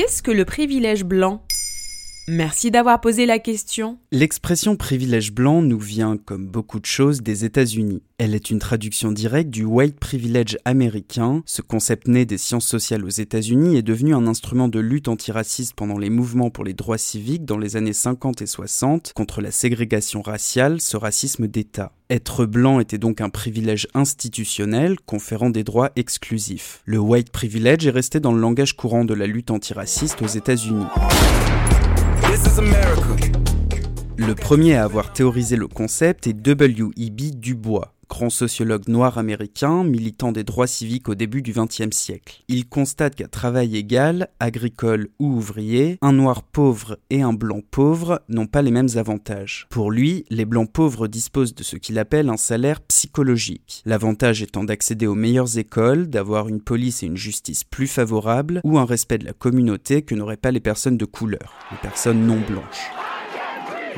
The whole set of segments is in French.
Qu'est-ce que le privilège blanc? Merci d'avoir posé la question. L'expression privilège blanc nous vient, comme beaucoup de choses, des États-Unis. Elle est une traduction directe du white privilege américain. Ce concept né des sciences sociales aux États-Unis est devenu un instrument de lutte antiraciste pendant les mouvements pour les droits civiques dans les années 50 et 60 contre la ségrégation raciale, ce racisme d'État. Être blanc était donc un privilège institutionnel conférant des droits exclusifs. Le white privilege est resté dans le langage courant de la lutte antiraciste aux États-Unis. this is America. Le premier à avoir théorisé le concept est W.E.B. Dubois, grand sociologue noir américain, militant des droits civiques au début du XXe siècle. Il constate qu'à travail égal, agricole ou ouvrier, un noir pauvre et un blanc pauvre n'ont pas les mêmes avantages. Pour lui, les blancs pauvres disposent de ce qu'il appelle un salaire psychologique, l'avantage étant d'accéder aux meilleures écoles, d'avoir une police et une justice plus favorables, ou un respect de la communauté que n'auraient pas les personnes de couleur, les personnes non blanches.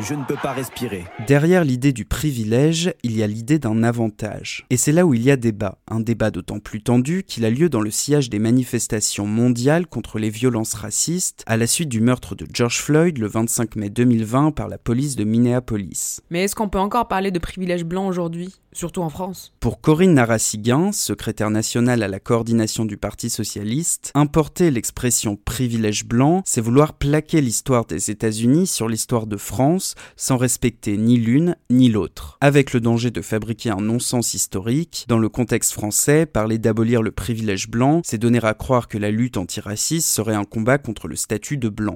Je ne peux pas respirer. Derrière l'idée du privilège, il y a l'idée d'un avantage. Et c'est là où il y a débat. Un débat d'autant plus tendu qu'il a lieu dans le sillage des manifestations mondiales contre les violences racistes à la suite du meurtre de George Floyd le 25 mai 2020 par la police de Minneapolis. Mais est-ce qu'on peut encore parler de privilège blanc aujourd'hui surtout en France? Pour Corinne Narassiguin, secrétaire nationale à la coordination du Parti socialiste, importer l'expression privilège blanc, c'est vouloir plaquer l'histoire des États-Unis sur l'histoire de France sans respecter ni l'une ni l'autre. Avec le danger de fabriquer un non-sens historique, dans le contexte français, parler d'abolir le privilège blanc, c'est donner à croire que la lutte antiraciste serait un combat contre le statut de blanc.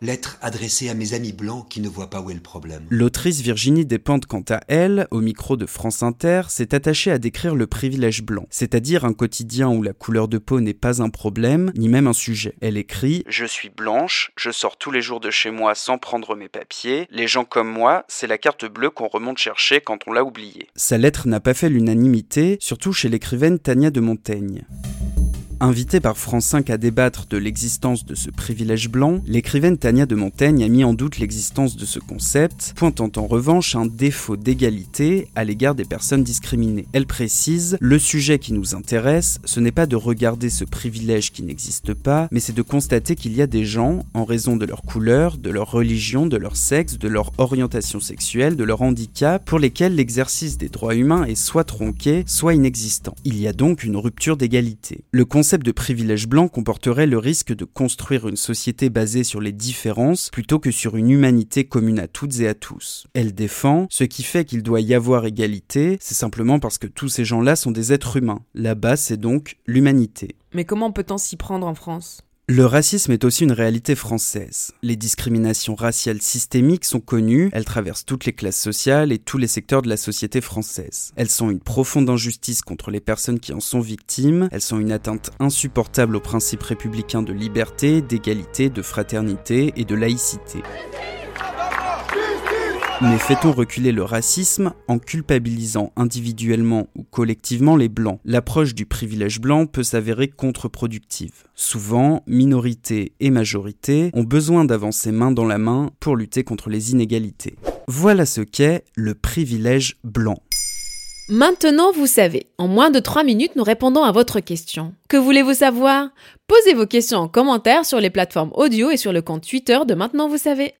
Lettre adressée à mes amis blancs qui ne voient pas où est le problème. L'autrice Virginie Despentes, quant à elle, au micro de France Inter, s'est attachée à décrire le privilège blanc, c'est-à-dire un quotidien où la couleur de peau n'est pas un problème, ni même un sujet. Elle écrit Je suis blanche, je sors tous les jours de chez moi sans prendre mes papiers, les gens comme moi, c'est la carte bleue qu'on remonte chercher quand on l'a oubliée. Sa lettre n'a pas fait l'unanimité, surtout chez l'écrivaine Tania de Montaigne. Invitée par France 5 à débattre de l'existence de ce privilège blanc, l'écrivaine Tania de Montaigne a mis en doute l'existence de ce concept, pointant en revanche un défaut d'égalité à l'égard des personnes discriminées. Elle précise Le sujet qui nous intéresse, ce n'est pas de regarder ce privilège qui n'existe pas, mais c'est de constater qu'il y a des gens, en raison de leur couleur, de leur religion, de leur sexe, de leur orientation sexuelle, de leur handicap, pour lesquels l'exercice des droits humains est soit tronqué, soit inexistant. Il y a donc une rupture d'égalité. De privilège blanc comporterait le risque de construire une société basée sur les différences plutôt que sur une humanité commune à toutes et à tous. Elle défend ce qui fait qu'il doit y avoir égalité, c'est simplement parce que tous ces gens-là sont des êtres humains. La base, c'est donc l'humanité. Mais comment peut-on s'y prendre en France? Le racisme est aussi une réalité française. Les discriminations raciales systémiques sont connues, elles traversent toutes les classes sociales et tous les secteurs de la société française. Elles sont une profonde injustice contre les personnes qui en sont victimes, elles sont une atteinte insupportable aux principes républicains de liberté, d'égalité, de fraternité et de laïcité. Mais fait-on reculer le racisme en culpabilisant individuellement ou collectivement les blancs? L'approche du privilège blanc peut s'avérer contre-productive. Souvent, minorités et majorités ont besoin d'avancer main dans la main pour lutter contre les inégalités. Voilà ce qu'est le privilège blanc. Maintenant, vous savez. En moins de 3 minutes, nous répondons à votre question. Que voulez-vous savoir? Posez vos questions en commentaire sur les plateformes audio et sur le compte Twitter de Maintenant, vous savez.